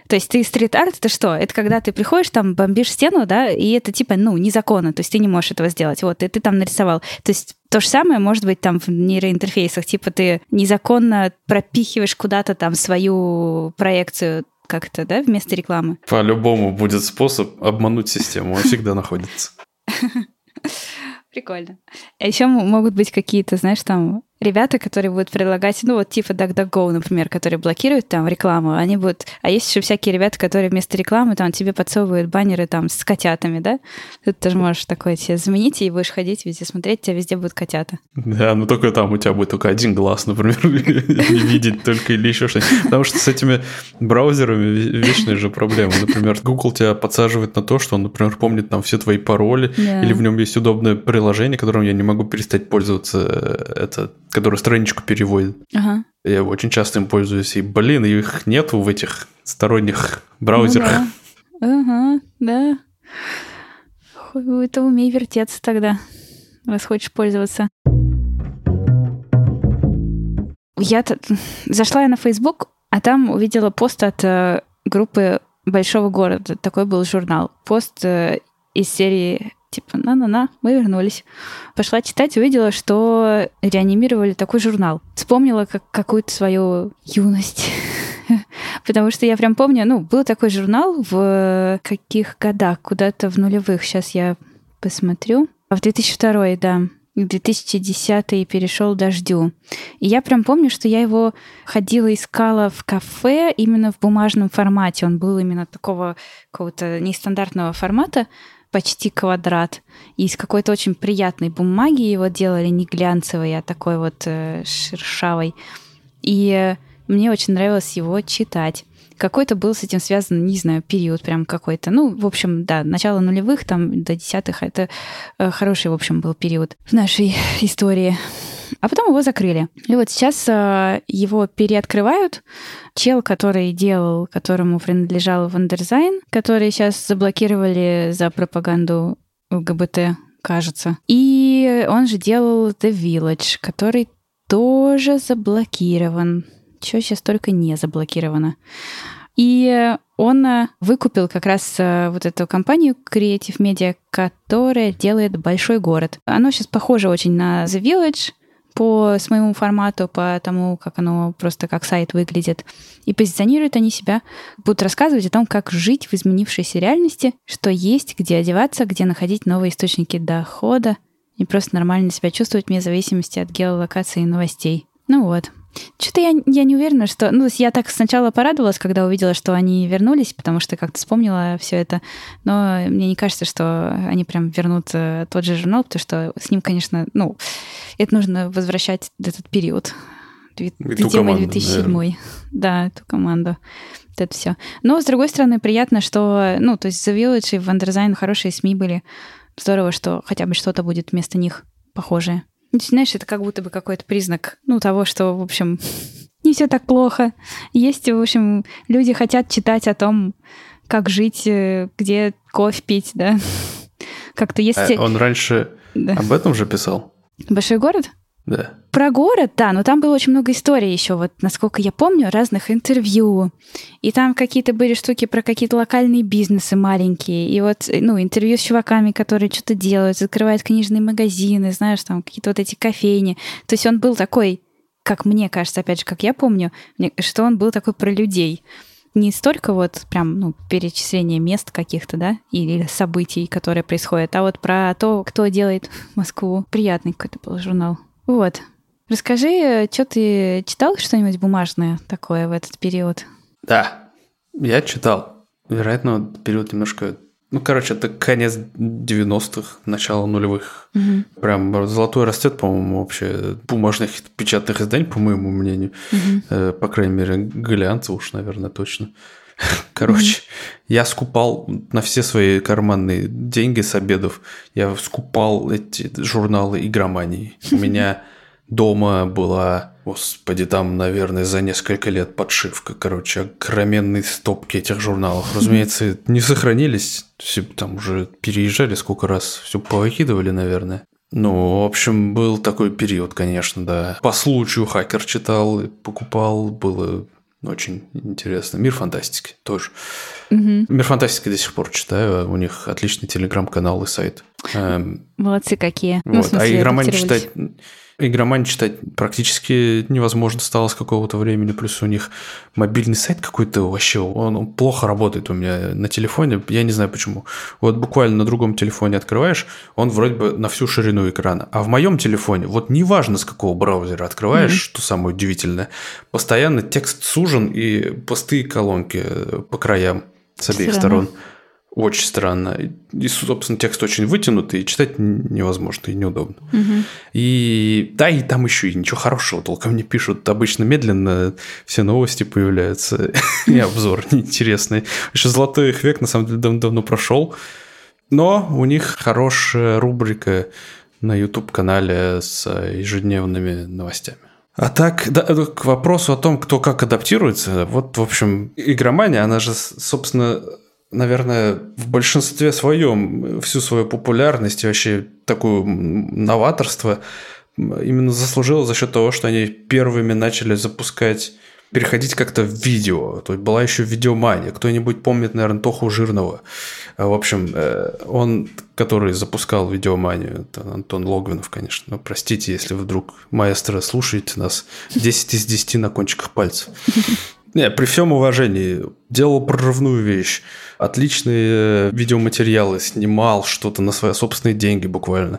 Speaker 1: То есть ты стрит-арт, это что? Это когда ты приходишь, там, бомбишь стену, да, и это, типа, ну, незаконно, то есть ты не можешь этого сделать. Вот, и ты там нарисовал. То есть то же самое может быть там в нейроинтерфейсах. Типа ты незаконно пропихиваешь куда-то там свою проекцию как-то, да, вместо рекламы.
Speaker 2: По-любому будет способ обмануть систему, он всегда находится.
Speaker 1: Прикольно. А еще могут быть какие-то, знаешь, там ребята, которые будут предлагать, ну вот типа DuckDuckGo, например, которые блокируют там рекламу, они будут... А есть еще всякие ребята, которые вместо рекламы там тебе подсовывают баннеры там с котятами, да? Ты тоже можешь такое себе заменить и будешь ходить везде смотреть, у тебя везде будут котята.
Speaker 2: Да, но только там у тебя будет только один глаз, например, видеть только или еще что-нибудь. Потому что с этими браузерами ве- вечная же проблема. Например, Google тебя подсаживает на то, что он, например, помнит там все твои пароли, или в нем есть удобное приложение, которым я не могу перестать пользоваться, э, это, которое страничку переводит.
Speaker 1: Ага.
Speaker 2: Я очень часто им пользуюсь, и, блин, их нету в этих сторонних браузерах.
Speaker 1: Ну да. Ага, да. Это умей вертеться тогда, раз хочешь пользоваться. Я зашла я на Facebook, а там увидела пост от э, группы Большого города. Такой был журнал. Пост э, из серии типа «На-на-на, мы вернулись». Пошла читать, увидела, что реанимировали такой журнал. Вспомнила как какую-то свою юность. Потому что я прям помню, ну, был такой журнал в каких годах, куда-то в нулевых. Сейчас я посмотрю. В 2002, да. В 2010 перешел «Дождю». И я прям помню, что я его ходила, искала в кафе именно в бумажном формате. Он был именно такого какого-то нестандартного формата, почти квадрат. Из какой-то очень приятной бумаги его делали, не глянцевой, а такой вот э, шершавой. И мне очень нравилось его читать. Какой-то был с этим связан, не знаю, период прям какой-то. Ну, в общем, да, начало нулевых, там, до десятых. Это э, хороший, в общем, был период в нашей истории. А потом его закрыли. И вот сейчас э, его переоткрывают. Чел, который делал, которому принадлежал Wonderzine, который сейчас заблокировали за пропаганду ЛГБТ, кажется. И он же делал The Village, который тоже заблокирован. Чего сейчас только не заблокировано. И он э, выкупил как раз э, вот эту компанию Creative Media, которая делает большой город. Оно сейчас похоже очень на The Village, по своему формату, по тому, как оно просто как сайт выглядит. И позиционируют они себя, будут рассказывать о том, как жить в изменившейся реальности, что есть, где одеваться, где находить новые источники дохода и просто нормально себя чувствовать вне зависимости от геолокации и новостей. Ну вот. Что-то я, я не уверена, что... Ну, я так сначала порадовалась, когда увидела, что они вернулись, потому что как-то вспомнила все это. Но мне не кажется, что они прям вернут э, тот же журнал, потому что с ним, конечно, ну, это нужно возвращать этот период. Видимо, 2007. Наверное. Да, эту команду. Вот это все. Но, с другой стороны, приятно, что, ну, то есть The Village и Wonderzine хорошие СМИ были. Здорово, что хотя бы что-то будет вместо них похожее. Знаешь, это как будто бы какой-то признак, ну, того, что, в общем, не все так плохо. Есть, в общем, люди хотят читать о том, как жить, э, где кофе пить, да. Как-то есть... А
Speaker 2: он раньше да. об этом же писал?
Speaker 1: Большой город?
Speaker 2: Да.
Speaker 1: Про город, да, но там было очень много историй еще, вот насколько я помню, разных интервью. И там какие-то были штуки про какие-то локальные бизнесы маленькие. И вот, ну, интервью с чуваками, которые что-то делают, закрывают книжные магазины, знаешь, там какие-то вот эти кофейни. То есть он был такой, как мне кажется, опять же, как я помню, что он был такой про людей не столько вот прям, ну, перечисление мест каких-то, да, или событий, которые происходят, а вот про то, кто делает Москву. Приятный какой-то был журнал. Вот. Расскажи, что ты читал что-нибудь бумажное такое в этот период?
Speaker 2: Да, я читал. Вероятно, период немножко... Ну, короче, это конец 90-х, начало нулевых. Угу. Прям золотой растет, по-моему, вообще бумажных печатных изданий, по моему мнению. Угу. Э, по крайней мере, глянца уж, наверное, точно. Короче, mm я скупал на все свои карманные деньги с обедов, я скупал эти журналы игромании. У меня дома была, господи, там, наверное, за несколько лет подшивка, короче, огроменные стопки этих журналов. Разумеется, не сохранились, все там уже переезжали сколько раз, все повыкидывали, наверное. Ну, в общем, был такой период, конечно, да. По случаю хакер читал, покупал, было очень интересно. Мир фантастики тоже. Угу. Мир фантастики до сих пор читаю. У них отличный телеграм-канал и сайт.
Speaker 1: Эм, Молодцы какие.
Speaker 2: Ну, вот. Ну, смысле, а игроман читать Игромань читать практически невозможно стало с какого-то времени, плюс у них мобильный сайт какой-то вообще, он, плохо работает у меня на телефоне, я не знаю почему. Вот буквально на другом телефоне открываешь, он вроде бы на всю ширину экрана, а в моем телефоне, вот неважно с какого браузера открываешь, mm-hmm. что самое удивительное, постоянно текст сужен и пустые колонки по краям с обеих сторон. Равно. Очень странно. И, собственно, текст очень вытянутый, и читать невозможно и неудобно. Угу. И да, и там еще и ничего хорошего толком не пишут. Обычно медленно все новости появляются, и обзор неинтересный. Еще золотой их век, на самом деле, давно прошел. Но у них хорошая рубрика на YouTube-канале с ежедневными новостями. А так, да, к вопросу о том, кто как адаптируется, вот, в общем, игромания, она же, собственно, наверное, в большинстве своем всю свою популярность и вообще такое новаторство именно заслужило за счет того, что они первыми начали запускать переходить как-то в видео. То есть была еще видеомания. Кто-нибудь помнит, наверное, Тоху Жирного. В общем, э, он, который запускал видеоманию, это Антон Логвинов, конечно. Но простите, если вдруг маэстро слушаете нас. 10 из 10 на кончиках пальцев. Не, при всем уважении, делал прорывную вещь. Отличные видеоматериалы, снимал что-то на свои собственные деньги буквально.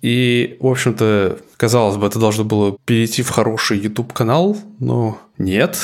Speaker 2: И, в общем-то, казалось бы, это должно было перейти в хороший YouTube-канал, но нет.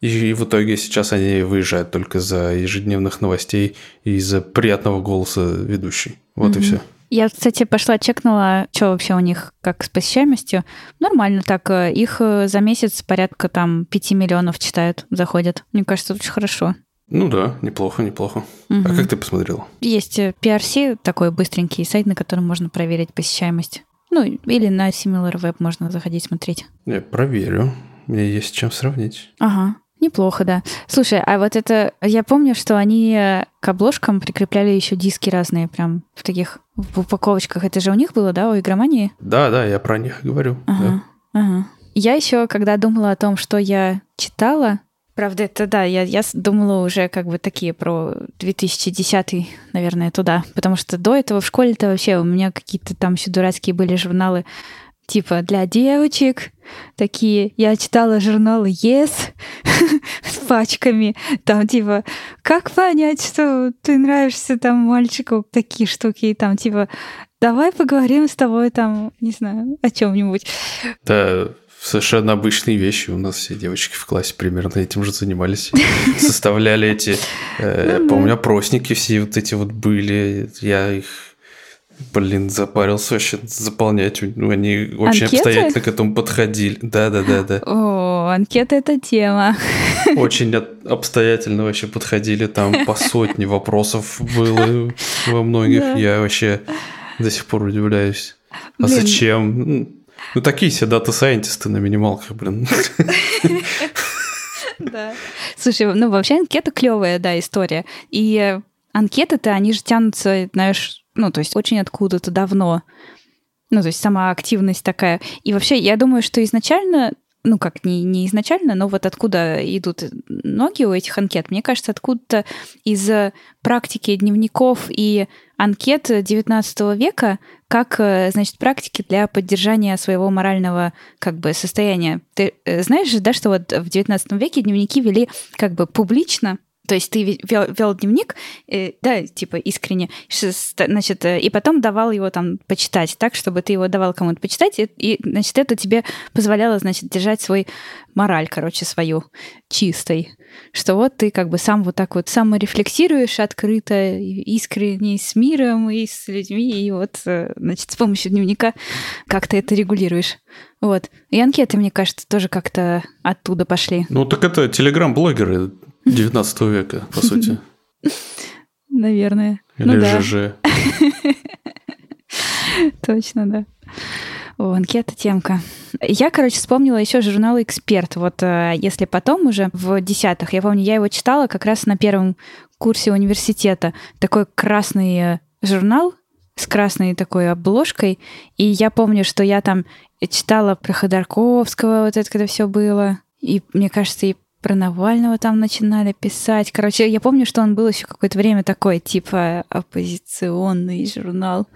Speaker 2: И в итоге сейчас они выезжают только за ежедневных новостей и из-за приятного голоса ведущей. Вот mm-hmm. и все.
Speaker 1: Я, кстати, пошла чекнула, что вообще у них как с посещаемостью. Нормально так. Э, их э, за месяц порядка там 5 миллионов читают, заходят. Мне кажется, очень хорошо.
Speaker 2: Ну да, неплохо, неплохо. Угу. А как ты посмотрела?
Speaker 1: Есть PRC, э, такой быстренький сайт, на котором можно проверить посещаемость. Ну, или на SimilarWeb можно заходить смотреть.
Speaker 2: Я проверю. Мне есть чем сравнить.
Speaker 1: Ага. Неплохо, да. Слушай, а вот это... Я помню, что они к обложкам прикрепляли еще диски разные, прям в таких в упаковочках. Это же у них было, да, у игромании?
Speaker 2: Да, да, я про них говорю. Ага,
Speaker 1: да. ага. Я еще, когда думала о том, что я читала, правда, это да, я, я думала уже как бы такие про 2010, наверное, туда. Потому что до этого в школе-то вообще у меня какие-то там еще дурацкие были журналы типа для девочек, такие. Я читала журналы Yes с пачками, там типа, как понять, что ты нравишься там мальчику, такие штуки, и там типа, давай поговорим с тобой там, не знаю, о чем-нибудь.
Speaker 2: Да, совершенно обычные вещи. У нас все девочки в классе примерно этим же занимались. Составляли эти, э, ну помню, опросники все вот эти вот были. Я их Блин, запарился вообще заполнять. Ну, они очень Анкеты? обстоятельно к этому подходили. Да, да, да, да.
Speaker 1: О, анкета это тема.
Speaker 2: Очень обстоятельно вообще подходили. Там по сотне вопросов было во многих. Да. Я вообще до сих пор удивляюсь. А блин. зачем? Ну, такие все дата-сайентисты на минималках, блин.
Speaker 1: Да. Слушай, ну вообще анкета клевая, да, история. И анкеты-то, они же тянутся, знаешь, ну, то есть очень откуда-то давно. Ну, то есть сама активность такая. И вообще, я думаю, что изначально ну как, не, не изначально, но вот откуда идут ноги у этих анкет, мне кажется, откуда-то из практики дневников и анкет XIX века, как, значит, практики для поддержания своего морального как бы состояния. Ты э, знаешь же, да, что вот в XIX веке дневники вели как бы публично, то есть ты вел, вел дневник, э, да, типа искренне, значит, э, и потом давал его там почитать, так, чтобы ты его давал кому-то почитать, и, и, значит, это тебе позволяло, значит, держать свой мораль, короче, свою чистой. Что вот ты как бы сам вот так вот саморефлексируешь открыто, искренне с миром и с людьми, и вот, э, значит, с помощью дневника как то это регулируешь. Вот. И анкеты, мне кажется, тоже как-то оттуда пошли.
Speaker 2: Ну, так это телеграм-блогеры 19 века, по сути.
Speaker 1: Наверное.
Speaker 2: Или ну, да. ЖЖ.
Speaker 1: Точно, да. О, анкета темка. Я, короче, вспомнила еще журнал «Эксперт». Вот э, если потом уже в десятых, я помню, я его читала как раз на первом курсе университета. Такой красный э, журнал с красной такой обложкой. И я помню, что я там читала про Ходорковского, вот это когда все было. И мне кажется, и про Навального там начинали писать. Короче, я помню, что он был еще какое-то время такой, типа оппозиционный журнал.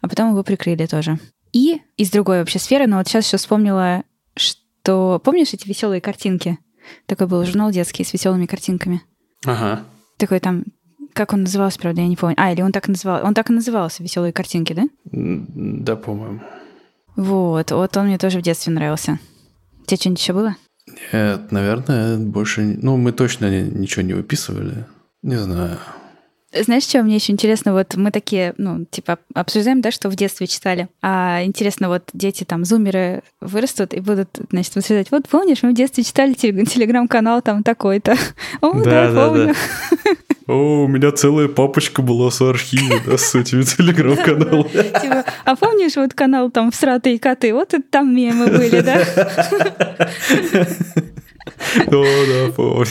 Speaker 1: А потом его прикрыли тоже. И из другой вообще сферы, но вот сейчас еще вспомнила, что... Помнишь эти веселые картинки? Такой был журнал детский с веселыми картинками.
Speaker 2: Ага.
Speaker 1: Такой там как он назывался, правда, я не помню. А, или он так называл. Он так и назывался «Веселые картинки», да?
Speaker 2: Да, по-моему.
Speaker 1: Вот, вот он мне тоже в детстве нравился. У тебя что-нибудь еще было?
Speaker 2: Нет, наверное, больше... Ну, мы точно ничего не выписывали. Не знаю.
Speaker 1: Знаешь, что мне еще интересно? Вот мы такие, ну, типа, обсуждаем, да, что в детстве читали. А интересно, вот дети там, зумеры, вырастут и будут, значит, обсуждать. Вот помнишь, мы в детстве читали телеграм-канал там такой-то. О, да, да, помню.
Speaker 2: О, у меня целая папочка была с архива, да, с этими телеграм-каналами.
Speaker 1: Типа, а помнишь вот канал там «Всратые коты»? Вот это там мемы были, да?
Speaker 2: О, да, помню.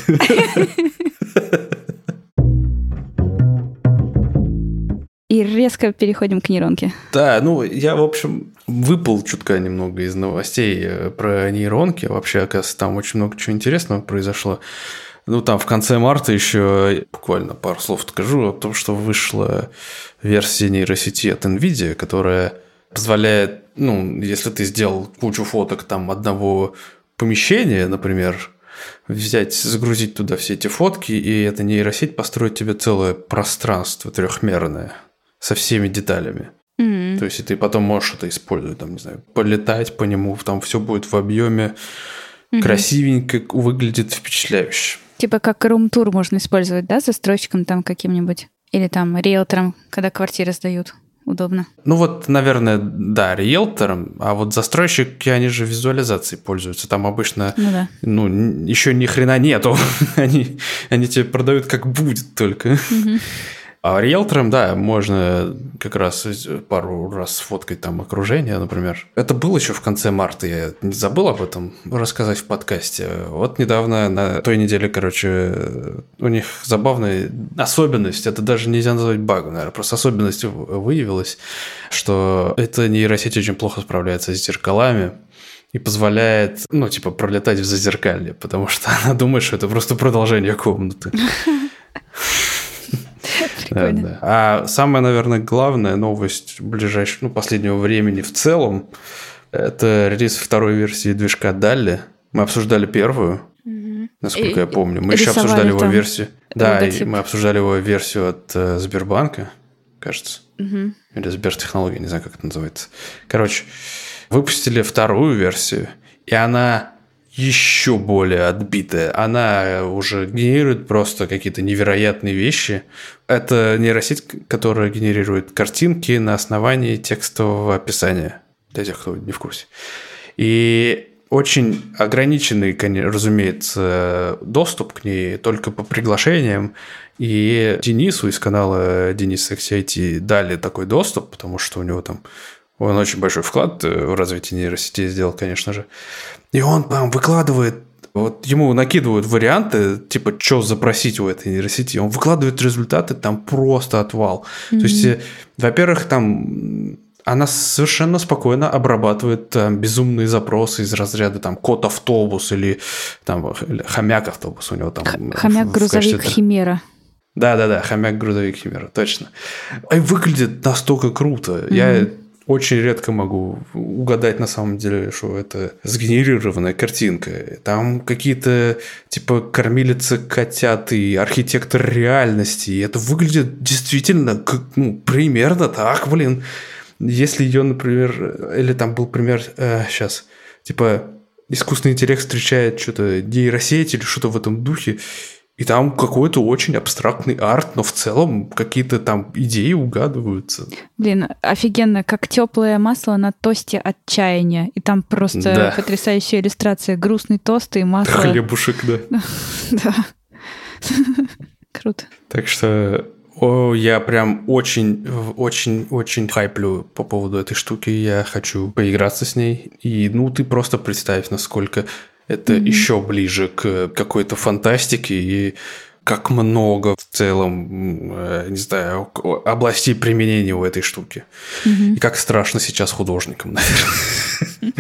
Speaker 1: И резко переходим к нейронке.
Speaker 2: Да, ну я, в общем, выпал чутка немного из новостей э, про нейронки. Вообще, оказывается, там очень много чего интересного произошло. Ну, там в конце марта еще буквально пару слов скажу о том, что вышла версия нейросети от NVIDIA, которая позволяет, ну, если ты сделал кучу фоток там одного помещения, например, взять, загрузить туда все эти фотки, и эта нейросеть построить тебе целое пространство трехмерное со всеми деталями.
Speaker 1: М.
Speaker 2: То есть, и ты потом можешь это использовать, там, не знаю, полетать по нему, там все будет в объеме,
Speaker 1: Мгм.
Speaker 2: красивенько, выглядит впечатляюще.
Speaker 1: Типа как рум-тур можно использовать, да, застройщиком там каким-нибудь? Или там риэлтором, когда квартиры сдают. Удобно.
Speaker 2: Ну вот, наверное, да, риэлтором, а вот застройщики, они же визуализацией пользуются. Там обычно,
Speaker 1: Ну да.
Speaker 2: ну, еще ни хрена нету. они, они тебе продают как будет только.
Speaker 1: Мгм.
Speaker 2: А риэлтором, да, можно как раз пару раз сфоткать там окружение, например. Это было еще в конце марта, я не забыл об этом рассказать в подкасте. Вот недавно, на той неделе, короче, у них забавная особенность, это даже нельзя назвать багом, наверное, просто особенность выявилась, что эта нейросеть очень плохо справляется с зеркалами, и позволяет, ну, типа, пролетать в зазеркалье, потому что она думает, что это просто продолжение комнаты. Да,
Speaker 1: Прикольно.
Speaker 2: да. А самая, наверное, главная новость ближайшего, ну, последнего времени в целом, это релиз второй версии движка Далли. Мы обсуждали первую,
Speaker 1: Мгм.
Speaker 2: насколько
Speaker 1: И-
Speaker 2: я помню. Мы еще обсуждали его версию. Да, и мы обсуждали его версию от э, Сбербанка, кажется.
Speaker 1: Мгм.
Speaker 2: Или Сбертехнологии, не знаю, как это называется. Короче, выпустили вторую версию, и она еще более отбитая. Она уже генерирует просто какие-то невероятные вещи. Это нейросеть, которая генерирует картинки на основании текстового описания, для тех, кто не в курсе. И очень ограниченный, разумеется, доступ к ней только по приглашениям. И Денису из канала Денис XCIT дали такой доступ, потому что у него там он очень большой вклад э, в развитие нейросетей сделал, конечно же. И он там выкладывает вот ему накидывают варианты, типа, что запросить у этой нейросети. Он выкладывает результаты, там просто отвал. То есть, э, во-первых, там она совершенно спокойно обрабатывает там, безумные запросы из разряда там кот автобус или там хомяк автобус у него там.
Speaker 1: Х- Хомяк-грузовик
Speaker 2: качестве-
Speaker 1: Химера.
Speaker 2: да, да, да, хомяк грузовик Химера, точно. И выглядит настолько круто. Я очень редко могу угадать на самом деле, что это сгенерированная картинка. Там какие-то типа кормилица котят и архитектор реальности. И это выглядит действительно как, ну, примерно так, блин. Если ее, например, или там был пример, сейчас, типа искусственный интеллект встречает что-то нейросеть или что-то в этом духе, и там какой-то очень абстрактный арт, но в целом какие-то там идеи угадываются.
Speaker 1: Блин, офигенно, как теплое масло на тосте отчаяния. И там просто
Speaker 2: Да.
Speaker 1: потрясающая иллюстрация. Грустный тост и масло.
Speaker 2: Хлебушек, да.
Speaker 1: Да. Круто.
Speaker 2: Так что о, я прям очень, очень, очень хайплю по поводу этой штуки. Я хочу поиграться с ней. И ну ты просто представь, насколько это
Speaker 1: Мгм.
Speaker 2: еще ближе к какой-то фантастике и как много в целом, э, не знаю, областей применения у этой штуки.
Speaker 1: Мгм.
Speaker 2: И как страшно сейчас художникам, наверное.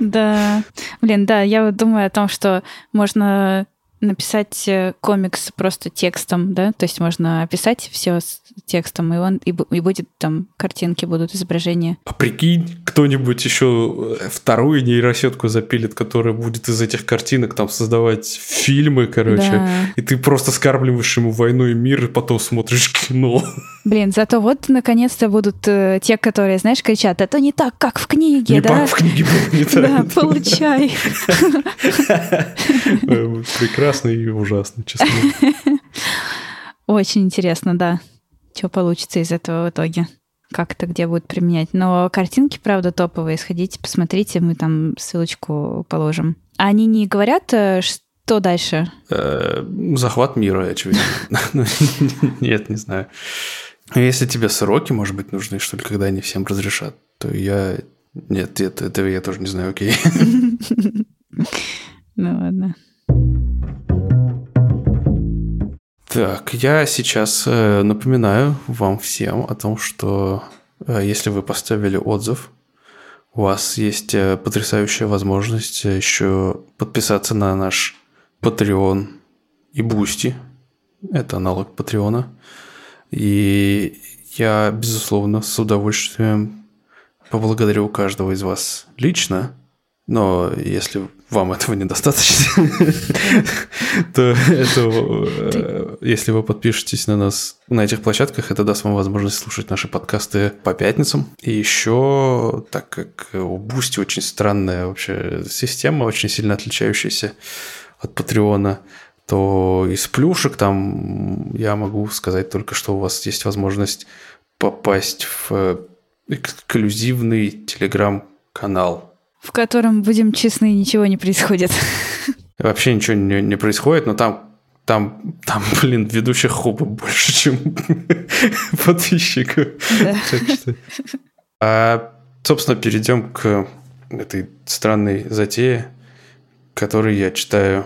Speaker 1: Да. Блин, да, я думаю о том, что можно написать э, комикс просто текстом, да, то есть можно описать все текстом, и он и, и будет там картинки будут изображения.
Speaker 2: А прикинь, кто-нибудь еще э, вторую нейросетку запилит, которая будет из этих картинок там создавать фильмы, короче.
Speaker 1: Да.
Speaker 2: И ты просто скармливаешь ему войну и мир, и потом смотришь кино.
Speaker 1: Блин, зато вот наконец-то будут э, те, которые, знаешь, кричат, это не так, как в книге,
Speaker 2: Не
Speaker 1: да?
Speaker 2: пак в книге было не
Speaker 1: Да,
Speaker 2: так.
Speaker 1: получай.
Speaker 2: Э, Прекрасно и ужасно, честно.
Speaker 1: Очень интересно, да, что получится из этого в итоге. Как это где будет применять. Но картинки, правда, топовые. Сходите, посмотрите, мы там ссылочку положим. А они не говорят, э, что дальше?
Speaker 2: Э, Захват мира, очевидно. Ну, Нет, не знаю. А Если тебе сроки, может быть, нужны, что ли, когда они всем разрешат, то я... Нет, это, этого я тоже не знаю, окей.
Speaker 1: Ну ладно.
Speaker 2: Так, я сейчас э, напоминаю вам всем о том, что э, если вы поставили отзыв, у вас есть э, потрясающая возможность э, еще подписаться на наш Patreon и Boosty. Это аналог Патреона. И я, безусловно, с удовольствием поблагодарю каждого из вас лично. Но если вам этого недостаточно, то это, если вы подпишетесь на нас на этих площадках, это даст вам возможность слушать наши подкасты по пятницам. И еще, так как у Boosty очень странная вообще система, очень сильно отличающаяся от Патреона, то из плюшек там я могу сказать только, что у вас есть возможность попасть в эксклюзивный телеграм-канал.
Speaker 1: В котором, будем честны, ничего не происходит.
Speaker 2: Вообще ничего не, не происходит, но там, там, там, блин, ведущих хобби больше, чем подписчиков. Да. что... А, собственно, перейдем к этой странной затее, которую я читаю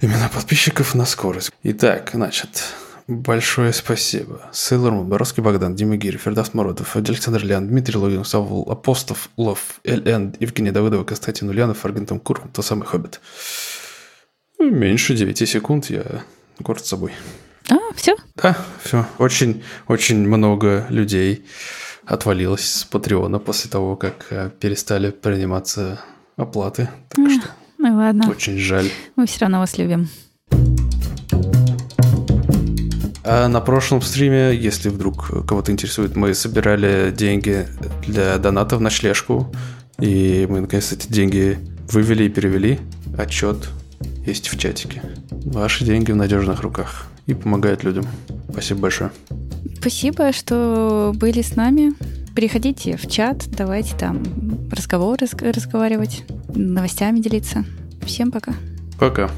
Speaker 2: именно подписчиков на скорость. Итак, значит, Большое спасибо. Сейлор Боровский Богдан, Дима Гири, Фердас Мородов, Александр Лян, Дмитрий Логин, Савол, Апостов, Лов, ЛН, Евгений Давыдова, Константин Ульянов, Аргентом Курхам, тот самый Хоббит. Ну, меньше 9 секунд я горд собой.
Speaker 1: А, все?
Speaker 2: Да, все. Очень, очень много людей отвалилось с Патреона после того, как э, перестали приниматься оплаты. Так а, что
Speaker 1: ну ладно.
Speaker 2: Очень жаль.
Speaker 1: Мы все равно вас любим.
Speaker 2: А на прошлом стриме, если вдруг кого-то интересует, мы собирали деньги для донатов на ночлежку. И мы, наконец, эти деньги вывели и перевели. Отчет есть в чатике. Ваши деньги в надежных руках и помогают людям. Спасибо большое.
Speaker 1: Спасибо, что были с нами. Приходите в чат, давайте там разговоры разговаривать, новостями делиться. Всем пока.
Speaker 2: Пока.